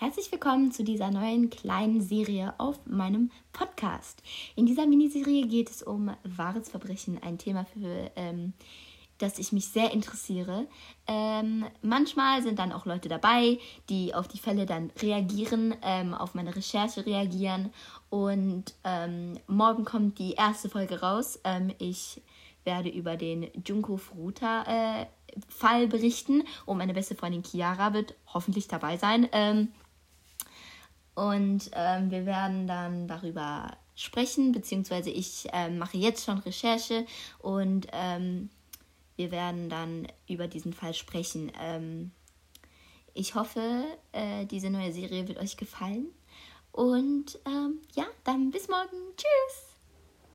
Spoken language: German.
Herzlich willkommen zu dieser neuen kleinen Serie auf meinem Podcast. In dieser Miniserie geht es um wahres Verbrechen, ein Thema, für ähm, das ich mich sehr interessiere. Ähm, manchmal sind dann auch Leute dabei, die auf die Fälle dann reagieren, ähm, auf meine Recherche reagieren. Und ähm, morgen kommt die erste Folge raus. Ähm, ich werde über den Junko Furuta äh, Fall berichten und meine beste Freundin Chiara wird hoffentlich dabei sein. Ähm, und ähm, wir werden dann darüber sprechen, beziehungsweise ich ähm, mache jetzt schon Recherche und ähm, wir werden dann über diesen Fall sprechen. Ähm, ich hoffe, äh, diese neue Serie wird euch gefallen. Und ähm, ja, dann bis morgen. Tschüss.